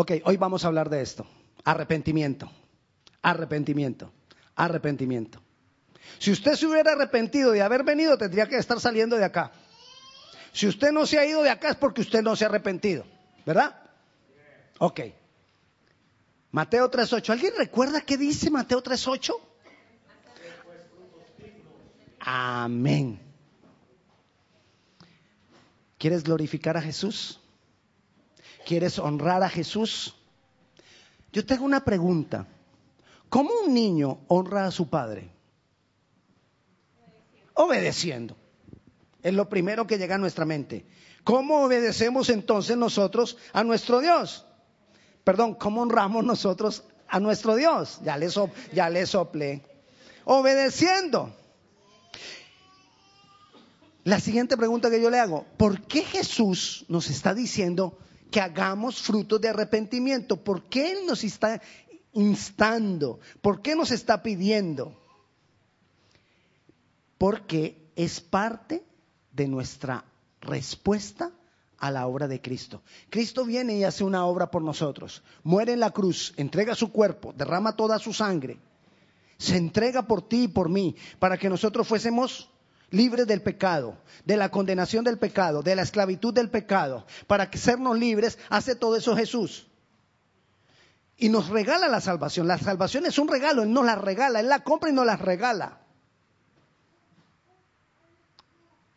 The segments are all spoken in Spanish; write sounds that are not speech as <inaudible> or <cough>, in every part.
Ok, hoy vamos a hablar de esto. Arrepentimiento. Arrepentimiento. Arrepentimiento. Si usted se hubiera arrepentido de haber venido, tendría que estar saliendo de acá. Si usted no se ha ido de acá es porque usted no se ha arrepentido. ¿Verdad? Ok. Mateo 3.8. ¿Alguien recuerda qué dice Mateo 3.8? Amén. ¿Quieres glorificar a Jesús? ¿Quieres honrar a Jesús? Yo tengo una pregunta. ¿Cómo un niño honra a su padre? Obedeciendo. Es lo primero que llega a nuestra mente. ¿Cómo obedecemos entonces nosotros a nuestro Dios? Perdón, ¿cómo honramos nosotros a nuestro Dios? Ya le, soplé. Obedeciendo. La siguiente pregunta que yo le hago, ¿por qué Jesús nos está diciendo que hagamos frutos de arrepentimiento? ¿Por qué Él nos está instando? ¿Por qué nos está pidiendo? Porque es parte de nuestra respuesta a la obra de Cristo. Cristo viene y hace una obra por nosotros. Muere en la cruz, entrega su cuerpo, derrama toda su sangre. Se entrega por ti y por mí para que nosotros fuésemos libres del pecado, de la condenación del pecado, de la esclavitud del pecado. Para que sernos libres, hace todo eso Jesús. Y nos regala la salvación. La salvación es un regalo, Él nos la regala, Él la compra y nos la regala.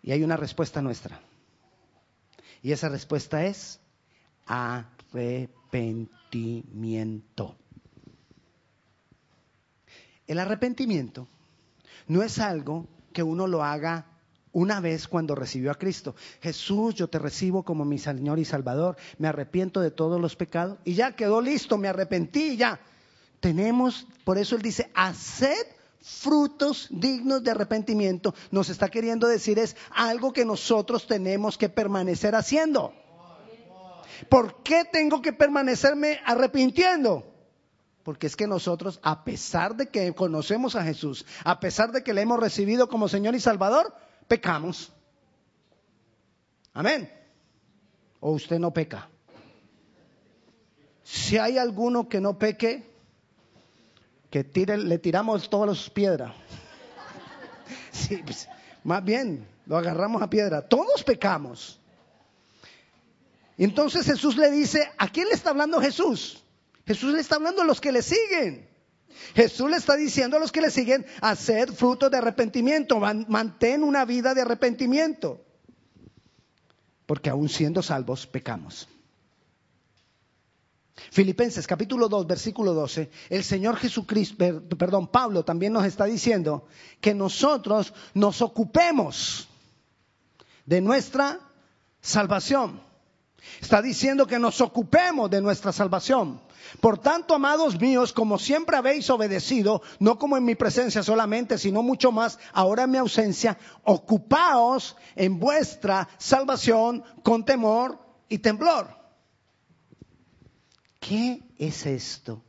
Y hay una respuesta nuestra. Y esa respuesta es arrepentimiento. El arrepentimiento no es algo que uno lo haga una vez cuando recibió a Cristo. Jesús, yo te recibo como mi Señor y Salvador, me arrepiento de todos los pecados y ya quedó listo, me arrepentí, ya. Tenemos, por eso Él dice, haced frutos dignos de arrepentimiento, nos está queriendo decir es algo que nosotros tenemos que permanecer haciendo. ¿Por qué tengo que permanecerme arrepintiendo? Porque es que nosotros, a pesar de que conocemos a Jesús, a pesar de que le hemos recibido como Señor y Salvador, pecamos. Amén. ¿O usted no peca? Si hay alguno que no peque, que tire, le tiramos todas las piedras. <laughs> Sí, pues, más bien, lo agarramos a piedra. Todos pecamos. Entonces Jesús le dice, ¿a quién le está hablando Jesús? Jesús le está hablando a los que le siguen. Jesús le está diciendo a los que le siguen, hacer fruto de arrepentimiento, mantén una vida de arrepentimiento. Porque aún siendo salvos, pecamos. Filipenses capítulo 2, versículo 12, el Señor Jesucristo, perdón, Pablo también nos está diciendo que nosotros nos ocupemos de nuestra salvación. Está diciendo que nos ocupemos de nuestra salvación. Por tanto, amados míos, como siempre habéis obedecido, no como en mi presencia solamente, sino mucho más ahora en mi ausencia, ocupaos en vuestra salvación con temor y temblor. ¿qué es esto?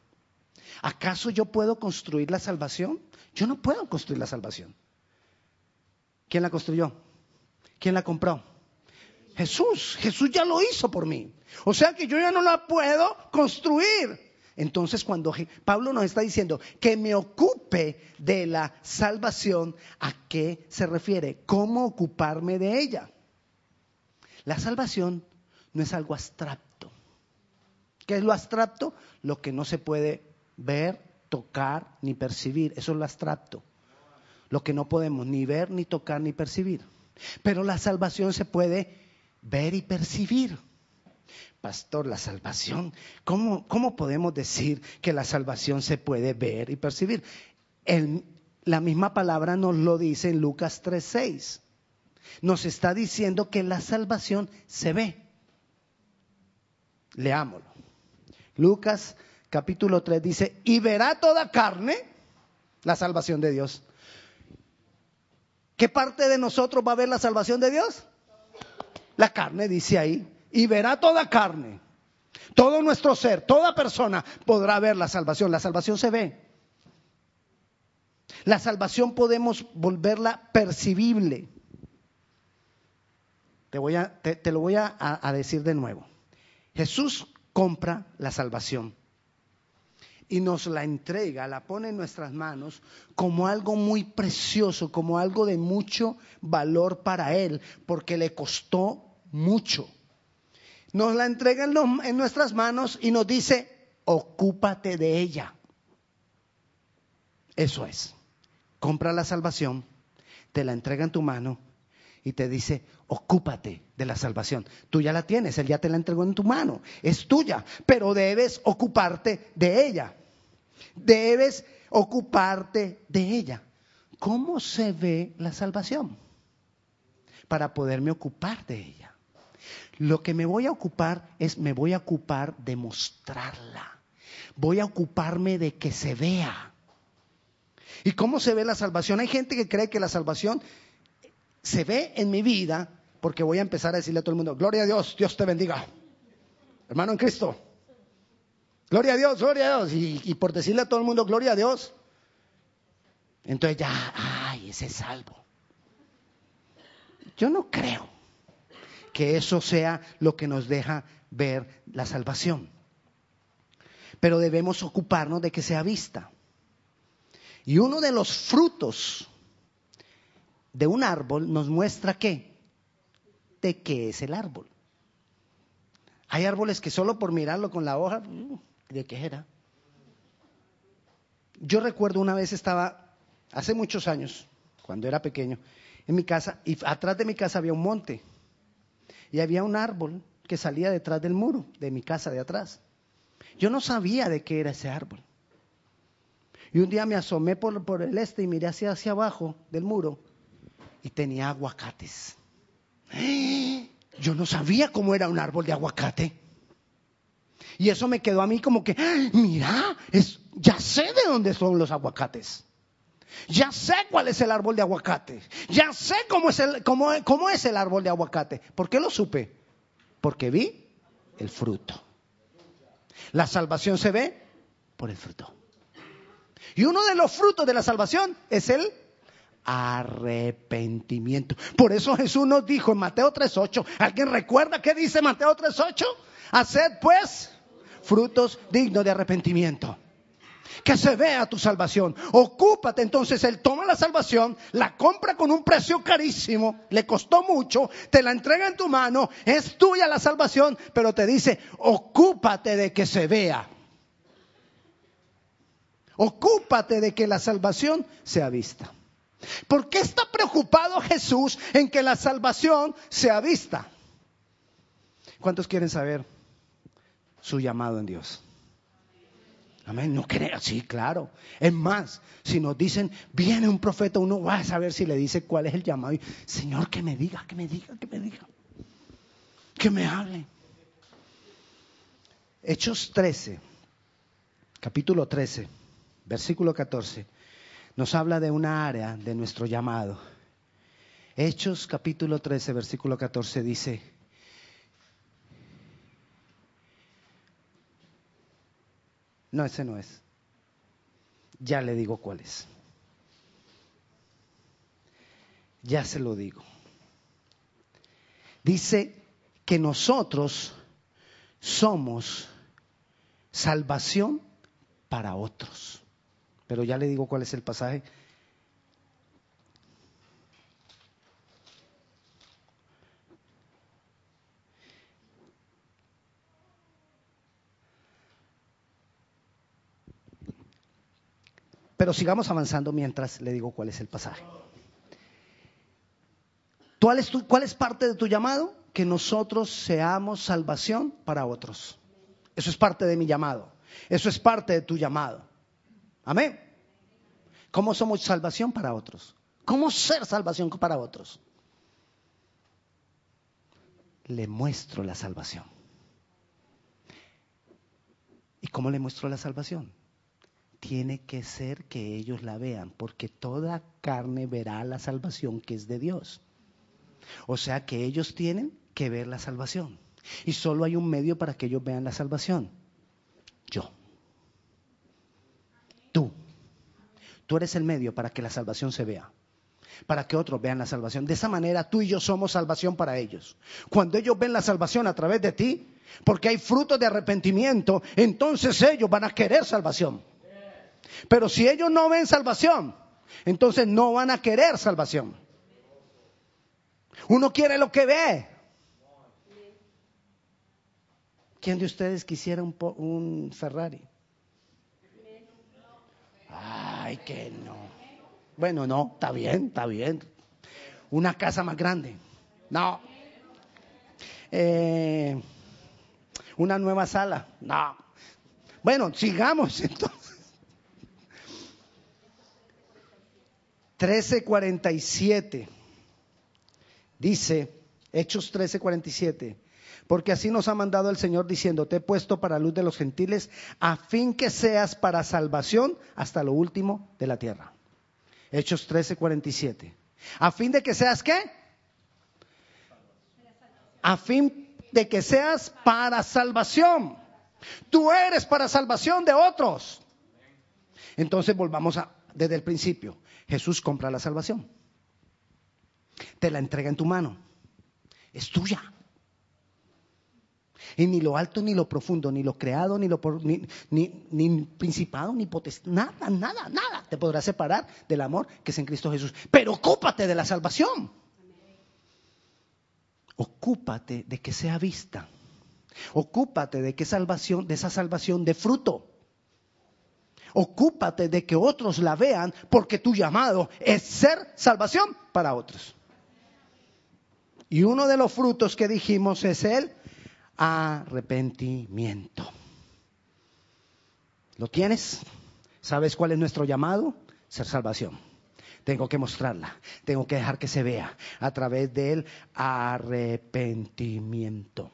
¿Acaso yo puedo construir la salvación? Yo no puedo construir la salvación. ¿Quién la construyó? ¿Quién la compró? Jesús. Jesús ya lo hizo por mí. O sea que yo ya no la puedo construir. Entonces cuando Pablo nos está diciendo que me ocupe de la salvación, ¿a qué se refiere? ¿Cómo ocuparme de ella? La salvación no es algo abstracto. ¿Qué es lo abstracto? Lo que no se puede ver, tocar ni percibir. Eso es lo abstracto. Lo que no podemos ni ver, ni tocar, ni percibir. Pero la salvación se puede ver y percibir. Pastor, la salvación, ¿cómo, cómo podemos decir que la salvación se puede ver y percibir? la misma palabra nos lo dice en Lucas 3:6. Nos está diciendo que la salvación se ve. Leámoslo. Lucas capítulo 3 dice, y verá toda carne la salvación de Dios. ¿Qué parte de nosotros va a ver la salvación de Dios? La carne, dice ahí, y verá toda carne. Todo nuestro ser, toda persona podrá ver la salvación. La salvación se ve. La salvación podemos volverla percibible. Te, voy a, te, lo voy a decir de nuevo. Jesús compra la salvación y nos la entrega, la pone en nuestras manos como algo muy precioso, como algo de mucho valor para Él, porque le costó mucho. Nos la entrega en, nuestras manos y nos dice, ocúpate de ella. Eso es. Compra la salvación, te la entrega en tu mano y te dice, ocúpate de la salvación. Tú ya la tienes, Él ya te la entregó en tu mano, es tuya, pero debes ocuparte de ella. Debes ocuparte de ella. ¿Cómo se ve la salvación? Para poderme ocupar de ella. Lo que me voy a ocupar es, me voy a ocupar de mostrarla. Voy a ocuparme de que se vea. ¿Y cómo se ve la salvación? Hay gente que cree que la salvación se ve en mi vida porque voy a empezar a decirle a todo el mundo, gloria a Dios, Dios te bendiga. Hermano en Cristo, gloria a Dios, gloria a Dios. Y, por decirle a todo el mundo, gloria a Dios, entonces ya, ay, ese es salvo. Yo no creo que eso sea lo que nos deja ver la salvación. Pero debemos ocuparnos de que sea vista. Y uno de los frutos de un árbol nos muestra qué? De qué es el árbol. Hay árboles que solo por mirarlo con la hoja, uh, ¿de qué era? Yo recuerdo una vez estaba, hace muchos años, cuando era pequeño, en mi casa, y atrás de mi casa había un monte, y había un árbol que salía detrás del muro de mi casa de atrás. Yo no sabía de qué era ese árbol. Y un día me asomé por, por el este y miré hacia, hacia abajo del muro y tenía aguacates. Yo no sabía cómo era un árbol de aguacate. Y eso me quedó a mí como que, mira, es, ya sé de dónde son los aguacates. Ya sé cuál es el árbol de aguacate. Ya sé cómo es el, cómo, cómo es el árbol de aguacate. ¿Por qué lo supe? Porque vi el fruto. La salvación se ve por el fruto. Y uno de los frutos de la salvación es el arrepentimiento. Por eso Jesús nos dijo en Mateo 3.8, ¿alguien recuerda qué dice Mateo 3.8? Haced pues frutos dignos de arrepentimiento. Que se vea tu salvación. Ocúpate entonces, Él toma la salvación, la compra con un precio carísimo, le costó mucho, te la entrega en tu mano, es tuya la salvación, pero te dice, ocúpate de que se vea. Ocúpate de que la salvación sea vista. ¿Por qué está preocupado Jesús en que la salvación sea vista? ¿Cuántos quieren saber su llamado en Dios? Amén. No creo, sí, claro. Es más, si nos dicen, viene un profeta, uno va a saber si le dice cuál es el llamado. Señor, que me diga, que me diga, que me diga. Que me hable. Hechos 13, capítulo 13, versículo 14 nos habla de una área de nuestro llamado. Hechos capítulo 13, versículo 14 dice, no, ese no es. Ya le digo cuál es. Ya se lo digo. Dice que nosotros somos salvación para otros. Pero ya le digo cuál es el pasaje. Pero sigamos avanzando mientras le digo cuál es el pasaje. ¿Cuál es, ¿Cuál es parte de tu llamado? Que nosotros seamos salvación para otros. Eso es parte de mi llamado. Eso es parte de tu llamado. Amén. ¿Cómo somos salvación para otros? ¿Cómo ser salvación para otros? Le muestro la salvación. ¿Y cómo le muestro la salvación? Tiene que ser que ellos la vean, porque toda carne verá la salvación que es de Dios. O sea que ellos tienen que ver la salvación. Y solo hay un medio para que ellos vean la salvación. Yo. Tú. Tú eres el medio para que la salvación se vea. para que otros vean la salvación. De esa manera tú y yo somos salvación para ellos. Cuando ellos ven la salvación a través de ti, porque hay frutos de arrepentimiento, entonces ellos van a querer salvación. Pero si ellos no ven salvación, entonces no van a querer salvación. Uno quiere lo que ve. ¿Quién de ustedes quisiera un, Ferrari? Ay, que no. Bueno, no, está bien, está bien. Una casa más grande. No. Eh, una nueva sala. No. Bueno, sigamos <laughs> entonces. 1347. Dice, Hechos 13:47, porque así nos ha mandado el Señor diciendo, te he puesto para luz de los gentiles, a fin que seas para salvación hasta lo último de la tierra. Hechos 13:47. A fin de que seas qué? A fin de que seas para salvación. Tú eres para salvación de otros. Entonces volvamos a, desde el principio. Jesús compra la salvación te la entrega en tu mano. Es tuya. Y ni lo alto, ni lo profundo, ni lo creado, ni lo ni, ni, principado, ni potestad, nada, nada, nada te podrá separar del amor que es en Cristo Jesús. Pero ocúpate de la salvación. Ocúpate de que sea vista. Ocúpate de que salvación, de esa salvación de fruto. Ocúpate de que otros la vean, porque tu llamado es ser salvación para otros. Y uno de los frutos que dijimos es el arrepentimiento. ¿Lo tienes? ¿Sabes cuál es nuestro llamado? Ser salvación. Tengo que mostrarla, tengo que dejar que se vea a través del arrepentimiento.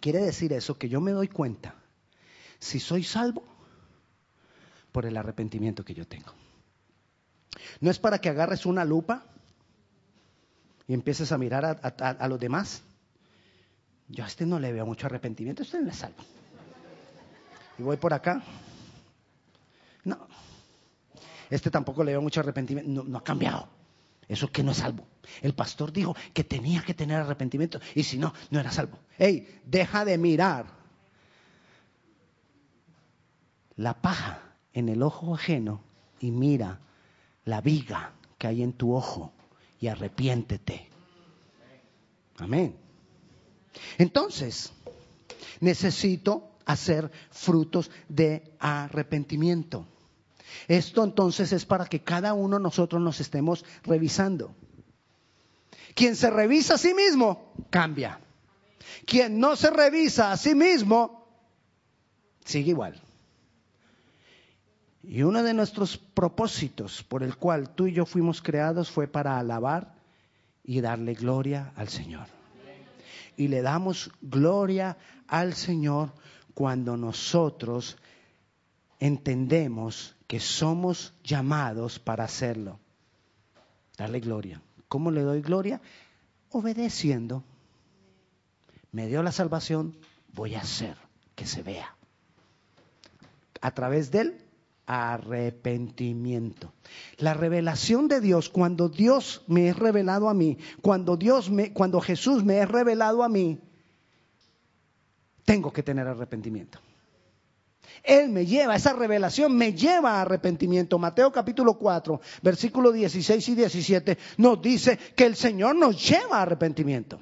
Quiere decir eso que yo me doy cuenta si soy salvo por el arrepentimiento que yo tengo. No es para que agarres una lupa y empieces a mirar a, los demás. Yo a este no le veo mucho arrepentimiento, este no le salvo. Y voy por acá. No. Este tampoco le veo mucho arrepentimiento. No ha cambiado. Eso es que no es salvo. El pastor dijo que tenía que tener arrepentimiento y si no, no era salvo. Ey, deja de mirar la paja en el ojo ajeno y mira la viga que hay en tu ojo y arrepiéntete. Amén. Entonces, necesito hacer frutos de arrepentimiento. Esto entonces es para que cada uno de nosotros nos estemos revisando. Quien se revisa a sí mismo, cambia. Quien no se revisa a sí mismo, sigue igual. Y uno de nuestros propósitos por el cual tú y yo fuimos creados fue para alabar y darle gloria al Señor. Y le damos gloria al Señor cuando nosotros entendemos que somos llamados para hacerlo. Darle gloria. ¿Cómo le doy gloria? Obedeciendo. Me dio la salvación, voy a hacer que se vea. A través de él arrepentimiento. La revelación de Dios, cuando Dios me es revelado a mí, cuando Dios me, cuando Jesús me es revelado a mí, tengo que tener arrepentimiento. Él me lleva, esa revelación me lleva a arrepentimiento. Mateo capítulo 4, versículos 16 y 17 nos dice que el Señor nos lleva a arrepentimiento.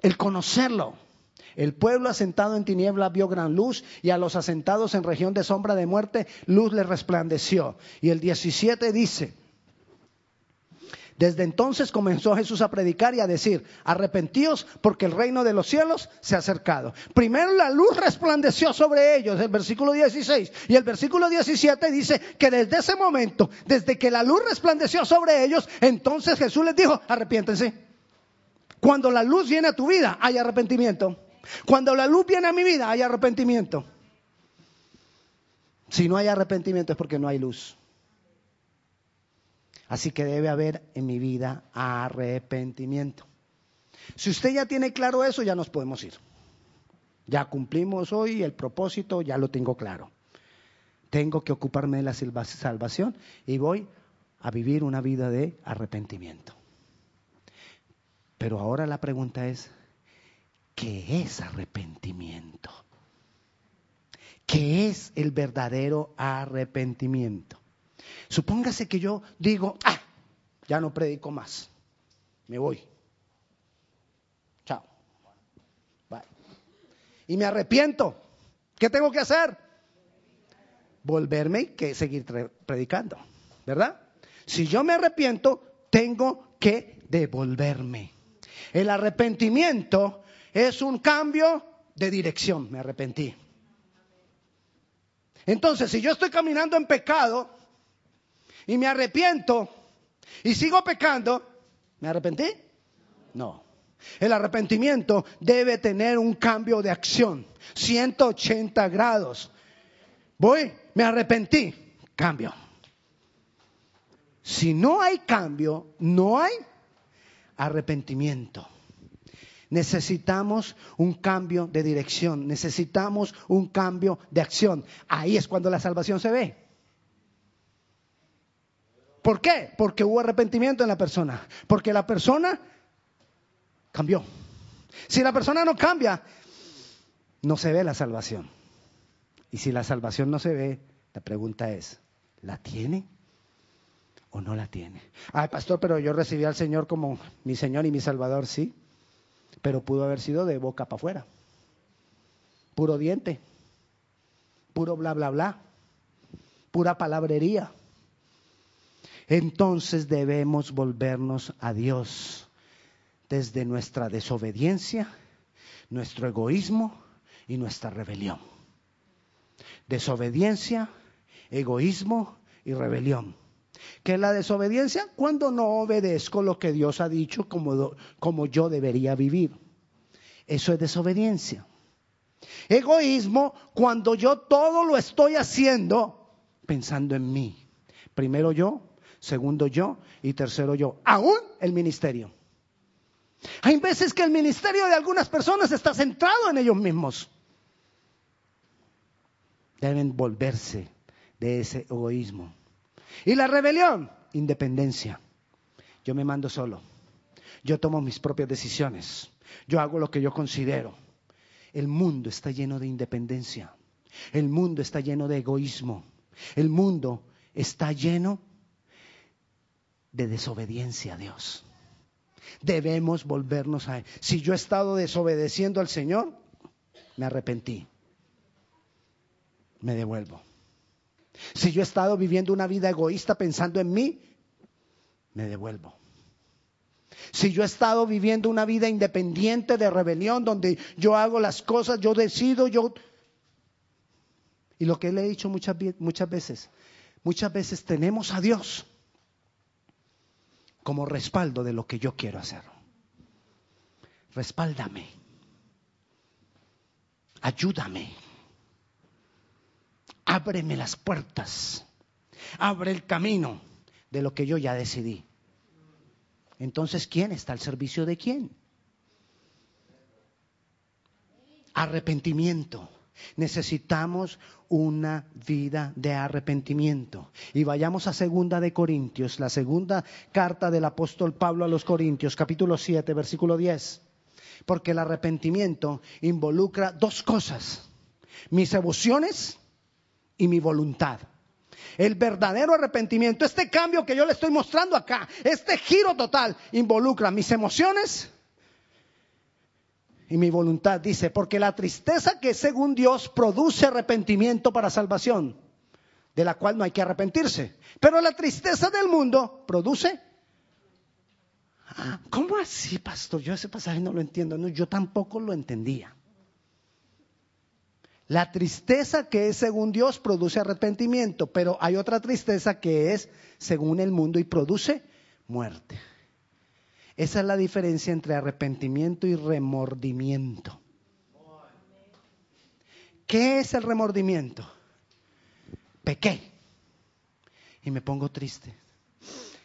El conocerlo el pueblo asentado en tinieblas vio gran luz y a los asentados en región de sombra de muerte luz le resplandeció. Y el 17 dice, desde entonces comenzó Jesús a predicar y a decir, arrepentíos porque el reino de los cielos se ha acercado. Primero la luz resplandeció sobre ellos, el versículo 16. Y el versículo 17 dice que desde ese momento, desde que la luz resplandeció sobre ellos, entonces Jesús les dijo, arrepiéntense. Cuando la luz viene a tu vida, hay arrepentimiento. Cuando la luz viene a mi vida, hay arrepentimiento. Si no hay arrepentimiento es porque no hay luz. Así que debe haber en mi vida arrepentimiento. Si usted ya tiene claro eso, ya nos podemos ir. Ya cumplimos hoy el propósito, ya lo tengo claro. tengo que ocuparme de la salvación y voy a vivir una vida de arrepentimiento. Pero ahora la pregunta es, ¿qué es arrepentimiento? ¿Qué es el verdadero arrepentimiento? Supóngase que yo digo, ah, ya no predico más, me voy. Chao. Bye. Y me arrepiento. ¿Qué tengo que hacer? Volverme y que seguir predicando, ¿verdad? Si yo me arrepiento, tengo que devolverme. El arrepentimiento es un cambio de dirección, me arrepentí. Entonces, si yo estoy caminando en pecado y me arrepiento y sigo pecando, ¿me arrepentí? No. El arrepentimiento debe tener un cambio de acción, 180 grados. Voy, me arrepentí, cambio. Si no hay cambio, no hay arrepentimiento. Necesitamos un cambio de dirección, necesitamos un cambio de acción. Ahí es cuando la salvación se ve. ¿Por qué? Porque hubo arrepentimiento en la persona. Porque la persona cambió. Si la persona no cambia, no se ve la salvación. Y si la salvación no se ve, la pregunta es, ¿la tiene o no la tiene? Ay, pastor, pero yo recibí al Señor como mi Señor y mi Salvador, sí pero pudo haber sido de boca para afuera. Puro diente, puro bla, bla, bla, pura palabrería. Entonces debemos volvernos a Dios desde nuestra desobediencia, nuestro egoísmo y nuestra rebelión. Desobediencia, egoísmo y rebelión. ¿Qué es la desobediencia? Cuando no obedezco lo que Dios ha dicho como, como yo debería vivir. Eso es desobediencia. Egoísmo, cuando yo todo lo estoy haciendo pensando en mí. Primero yo, segundo yo y tercero yo. Aún el ministerio. Hay veces que el ministerio de algunas personas está centrado en ellos mismos. Deben volverse de ese egoísmo. Y la rebelión, independencia. Yo me mando solo. Yo tomo mis propias decisiones. Yo hago lo que yo considero. El mundo está lleno de independencia. El mundo está lleno de egoísmo. El mundo está lleno de desobediencia a Dios. Debemos volvernos a Él. Si yo he estado desobedeciendo al Señor, me arrepentí. Me devuelvo. Si yo he estado viviendo una vida egoísta pensando en mí, me devuelvo. Si yo he estado viviendo una vida independiente de rebelión, donde yo hago las cosas, yo decido, yo... Y lo que le he dicho muchas, muchas veces, muchas veces tenemos a Dios como respaldo de lo que yo quiero hacer. Respáldame. Ayúdame ábreme las puertas, abre el camino de lo que yo ya decidí. Entonces, ¿quién está al servicio de quién? Arrepentimiento. Necesitamos una vida de arrepentimiento. Y vayamos a segunda de Corintios, la segunda carta del apóstol Pablo a los Corintios, capítulo 7, versículo 10. Porque el arrepentimiento involucra dos cosas, mis emociones y mi voluntad. El verdadero arrepentimiento, este cambio que yo le estoy mostrando acá, este giro total, involucra mis emociones y mi voluntad. Dice, porque la tristeza que según Dios produce arrepentimiento para salvación, de la cual no hay que arrepentirse. Pero la tristeza del mundo produce... Ah, ¿Cómo así, pastor? Yo ese pasaje no lo entiendo. No, yo tampoco lo entendía. La tristeza que es según Dios produce arrepentimiento, pero hay otra tristeza que es según el mundo y produce muerte. Esa es la diferencia entre arrepentimiento y remordimiento. ¿Qué es el remordimiento? Pequé y me pongo triste.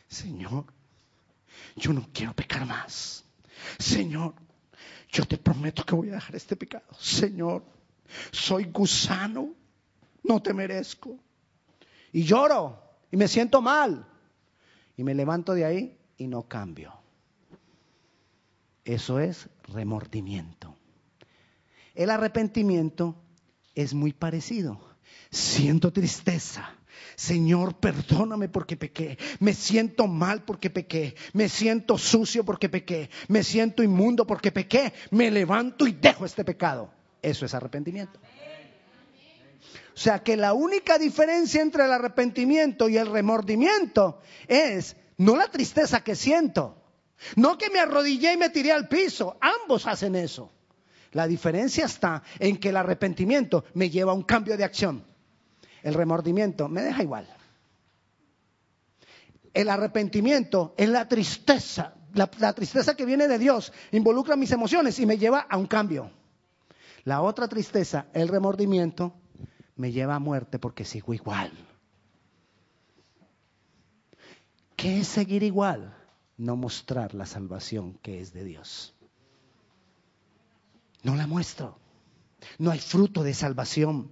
Señor, yo no quiero pecar más. Señor, yo te prometo que voy a dejar este pecado. Señor, soy gusano, no te merezco. y lloro y me siento mal. Y me levanto de ahí y no cambio. Eso es remordimiento. El arrepentimiento es muy parecido. Siento tristeza. Señor, perdóname porque pequé. Me siento mal porque pequé. Me siento sucio porque pequé. Me siento inmundo porque pequé. Me levanto y dejo este pecado. Eso es arrepentimiento. O sea que la única diferencia entre el arrepentimiento y el remordimiento es no la tristeza que siento, no que me arrodillé y me tiré al piso. Ambos hacen eso. La diferencia está en que el arrepentimiento me lleva a un cambio de acción. El remordimiento me deja igual. El arrepentimiento es la tristeza, la, tristeza que viene de Dios, involucra mis emociones y me lleva a un cambio. La otra tristeza, el remordimiento, me lleva a muerte porque sigo igual. ¿Qué es seguir igual? No mostrar la salvación que es de Dios. No la muestro. No hay fruto de salvación.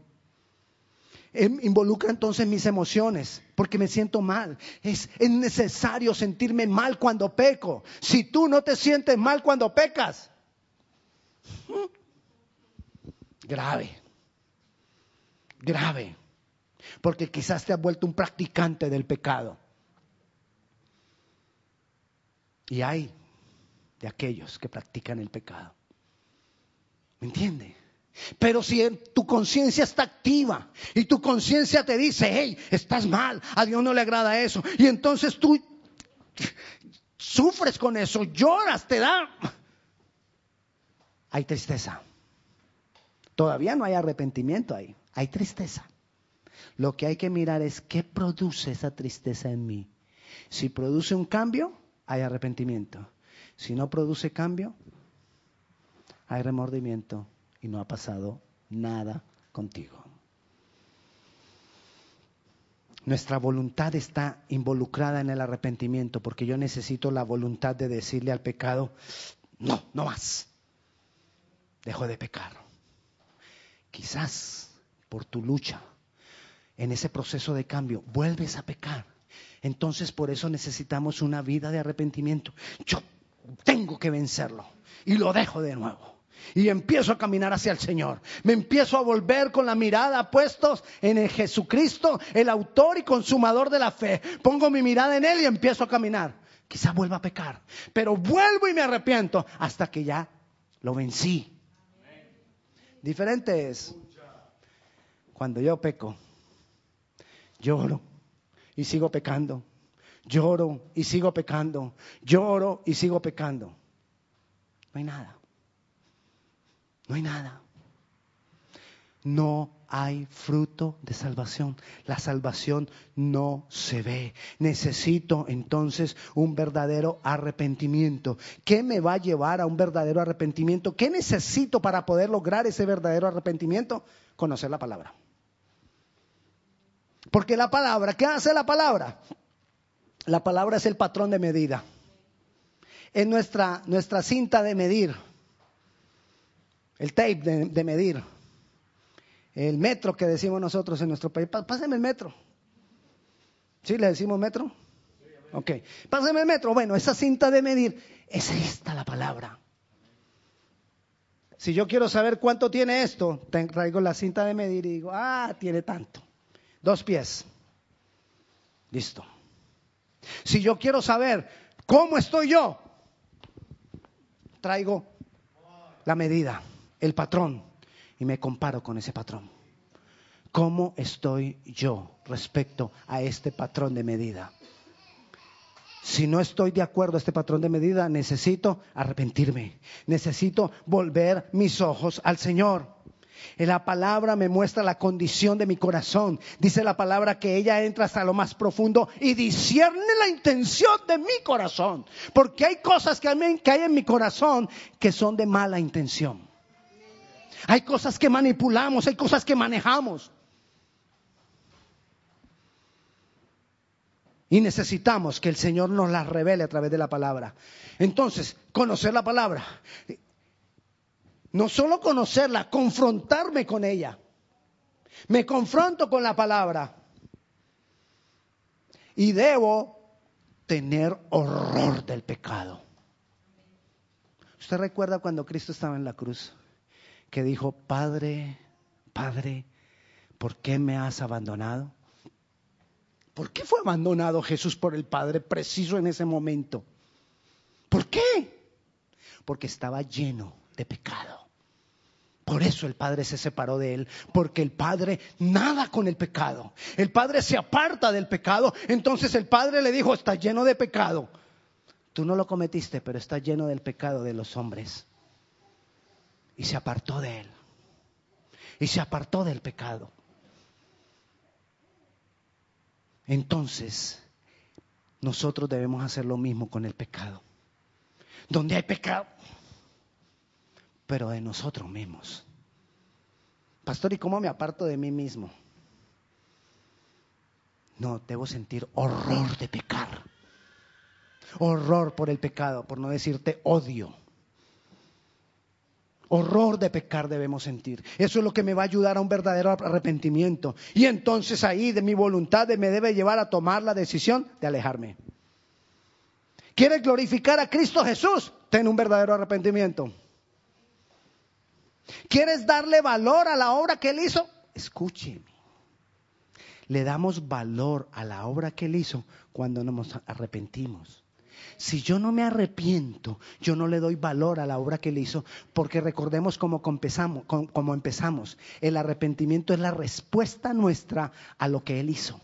Em, involucra entonces mis emociones porque me siento mal. Es, es, necesario sentirme mal cuando peco. Si tú no te sientes mal cuando pecas, grave, grave, porque quizás te has vuelto un practicante del pecado. Y hay de aquellos que practican el pecado. ¿Me entiende? Pero si tu conciencia está activa y tu conciencia te dice, hey, estás mal, a Dios no le agrada eso, y entonces tú sufres con eso, lloras, te da... Hay tristeza. Todavía no hay arrepentimiento ahí, hay tristeza. Lo que hay que mirar es qué produce esa tristeza en mí. Si produce un cambio, hay arrepentimiento. Si no produce cambio, hay remordimiento y no ha pasado nada contigo. Nuestra voluntad está involucrada en el arrepentimiento porque yo necesito la voluntad de decirle al pecado, no, no más. Dejo de pecar. Quizás por tu lucha en ese proceso de cambio vuelves a pecar. Entonces por eso necesitamos una vida de arrepentimiento. Yo tengo que vencerlo y lo dejo de nuevo y empiezo a caminar hacia el Señor. Me empiezo a volver con la mirada puestos en el Jesucristo, el autor y consumador de la fe. Pongo mi mirada en Él y empiezo a caminar. Quizá vuelva a pecar, pero vuelvo y me arrepiento hasta que ya lo vencí. Diferente es cuando yo peco, lloro y sigo pecando. Lloro y sigo pecando. Lloro y sigo pecando. No hay nada. No hay nada. No hay fruto de salvación. La salvación no se ve. Necesito entonces un verdadero arrepentimiento. ¿Qué me va a llevar a un verdadero arrepentimiento? ¿Qué necesito para poder lograr ese verdadero arrepentimiento? Conocer la palabra. Porque la palabra, ¿qué hace la palabra? La palabra es el patrón de medida. Es nuestra, nuestra cinta de medir el tape de, medir, el metro que decimos nosotros en nuestro país. Pásame el metro. ¿Sí le decimos metro? Ok. Pásame el metro. Bueno, esa cinta de medir, es esta la palabra. Si yo quiero saber cuánto tiene esto, traigo la cinta de medir y digo, ah, tiene tanto. Dos pies. Listo. Si yo quiero saber cómo estoy yo, traigo la medida el patrón y me comparo con ese patrón. ¿Cómo estoy yo respecto a este patrón de medida? Si no estoy de acuerdo a este patrón de medida, necesito arrepentirme. Necesito volver mis ojos al Señor. La palabra me muestra la condición de mi corazón. Dice la palabra que ella entra hasta lo más profundo y discierne la intención de mi corazón. Porque hay cosas que hay en mi corazón que son de mala intención. Hay cosas que manipulamos, hay cosas que manejamos. Y necesitamos que el Señor nos las revele a través de la palabra. Entonces, conocer la palabra. No solo conocerla, confrontarme con ella. Me confronto con la palabra. y debo tener horror del pecado. ¿Usted recuerda cuando Cristo estaba en la cruz? Que dijo, Padre, Padre, ¿por qué me has abandonado? ¿Por qué fue abandonado Jesús por el Padre preciso en ese momento? ¿Por qué? Porque estaba lleno de pecado. Por eso el Padre se separó de él, porque el Padre nada con el pecado. El Padre se aparta del pecado, entonces el Padre le dijo, está lleno de pecado. Tú no lo cometiste, pero está lleno del pecado de los hombres. Y se apartó de él. Y se apartó del pecado. Entonces, nosotros debemos hacer lo mismo con el pecado. Donde hay pecado, pero de nosotros mismos. Pastor, ¿y cómo me aparto de mí mismo? No, debo sentir horror de pecar. Horror por el pecado, por no decirte odio. Horror de pecar debemos sentir. Eso es lo que me va a ayudar a un verdadero arrepentimiento. Y entonces ahí de mi voluntad me debe llevar a tomar la decisión de alejarme. ¿Quieres glorificar a Cristo Jesús? Ten un verdadero arrepentimiento. ¿Quieres darle valor a la obra que Él hizo? Escúcheme. Le damos valor a la obra que Él hizo cuando nos arrepentimos. Si yo no me arrepiento, yo no le doy valor a la obra que él hizo, porque recordemos cómo empezamos, cómo empezamos. El arrepentimiento es la respuesta nuestra a lo que él hizo.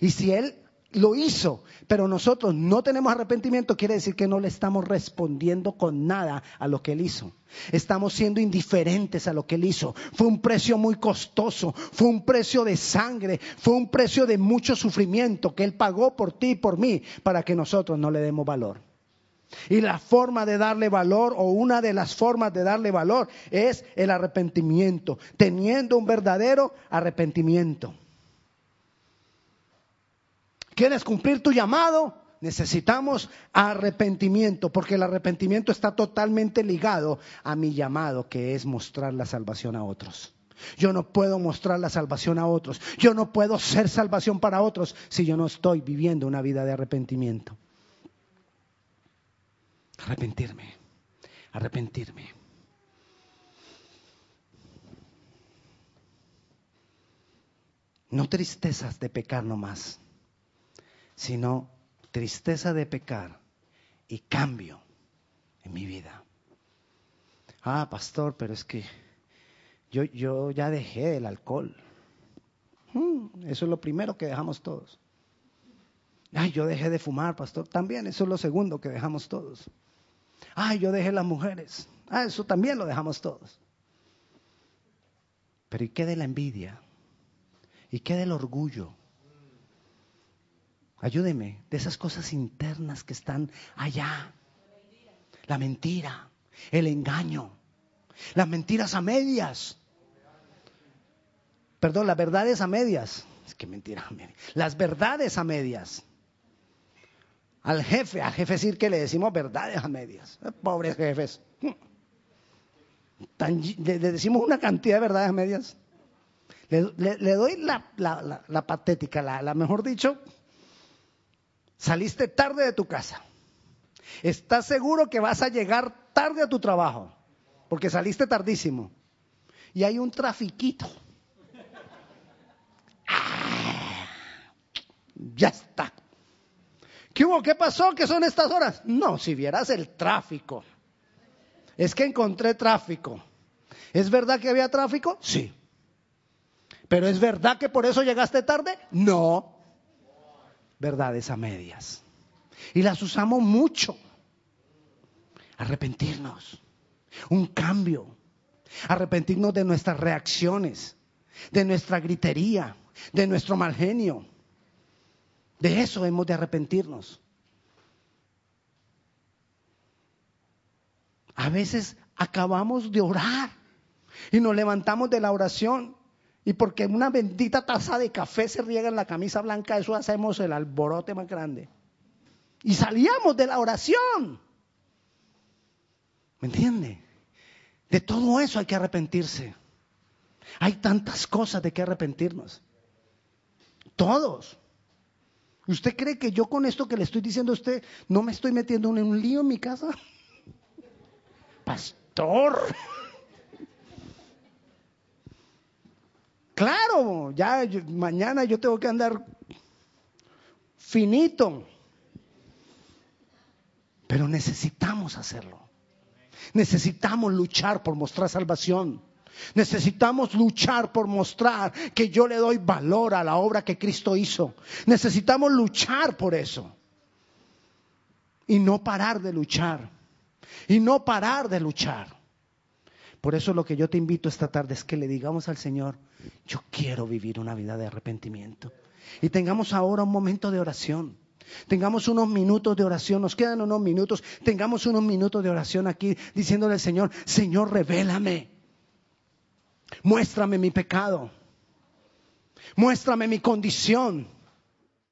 Y si él lo hizo, pero nosotros no tenemos arrepentimiento, quiere decir que no le estamos respondiendo con nada a lo que Él hizo. Estamos siendo indiferentes a lo que Él hizo. Fue un precio muy costoso, fue un precio de sangre, fue un precio de mucho sufrimiento que Él pagó por ti y por mí para que nosotros no le demos valor. Y la forma de darle valor, o una de las formas de darle valor, es el arrepentimiento, teniendo un verdadero arrepentimiento. ¿Quieres cumplir tu llamado? Necesitamos arrepentimiento, porque el arrepentimiento está totalmente ligado a mi llamado, que es mostrar la salvación a otros. Yo no puedo mostrar la salvación a otros. Yo no puedo ser salvación para otros si yo no estoy viviendo una vida de arrepentimiento. Arrepentirme, arrepentirme. No tristezas de pecar nomás sino tristeza de pecar y cambio en mi vida. Ah, pastor, pero es que yo, yo ya dejé el alcohol. Hmm, eso es lo primero que dejamos todos. Ay, yo dejé de fumar, pastor. También eso es lo segundo que dejamos todos. Ay, yo dejé las mujeres. Ah, eso también lo dejamos todos. Pero ¿y qué de la envidia? ¿Y qué del orgullo? Ayúdeme de esas cosas internas que están allá. La mentira, el engaño, las mentiras a medias. Perdón, las verdades a medias. Es que mentira Las verdades a medias. Al jefe, al jefe decir que le decimos verdades a medias. Eh, pobres jefes. le, decimos una cantidad de verdades a medias. Le, doy la, patética, la mejor dicho, Saliste tarde de tu casa. Estás seguro que vas a llegar tarde a tu trabajo, porque saliste tardísimo. Y hay un trafiquito. Ah, ya está. ¿Qué hubo? ¿Qué pasó? ¿Qué son estas horas? No, si vieras el tráfico. Es que encontré tráfico. ¿Es verdad que había tráfico? Sí. ¿Pero es verdad que por eso llegaste tarde? No verdades a medias. Y las usamos mucho. Arrepentirnos. Un cambio. Arrepentirnos de nuestras reacciones, de nuestra gritería, de nuestro mal genio. De eso hemos de arrepentirnos. A veces acabamos de orar y nos levantamos de la oración y porque una bendita taza de café se riega en la camisa blanca, eso hacemos el alborote más grande. Y salíamos de la oración. ¿Me entiende? De todo eso hay que arrepentirse. Hay tantas cosas de que arrepentirnos. Todos. ¿Usted cree que yo con esto que le estoy diciendo a usted no me estoy metiendo en un lío en mi casa? <laughs> Pastor. Claro, ya mañana yo tengo que andar finito. Pero necesitamos hacerlo. Necesitamos luchar por mostrar salvación. Necesitamos luchar por mostrar que yo le doy valor a la obra que Cristo hizo. Necesitamos luchar por eso. Y no parar de luchar. Y no parar de luchar. Por eso lo que yo te invito esta tarde es que le digamos al Señor, yo quiero vivir una vida de arrepentimiento. Y tengamos ahora un momento de oración. Tengamos unos minutos de oración, nos quedan unos minutos, tengamos unos minutos de oración aquí diciéndole al Señor, Señor, revélame. Muéstrame mi pecado. Muéstrame mi condición.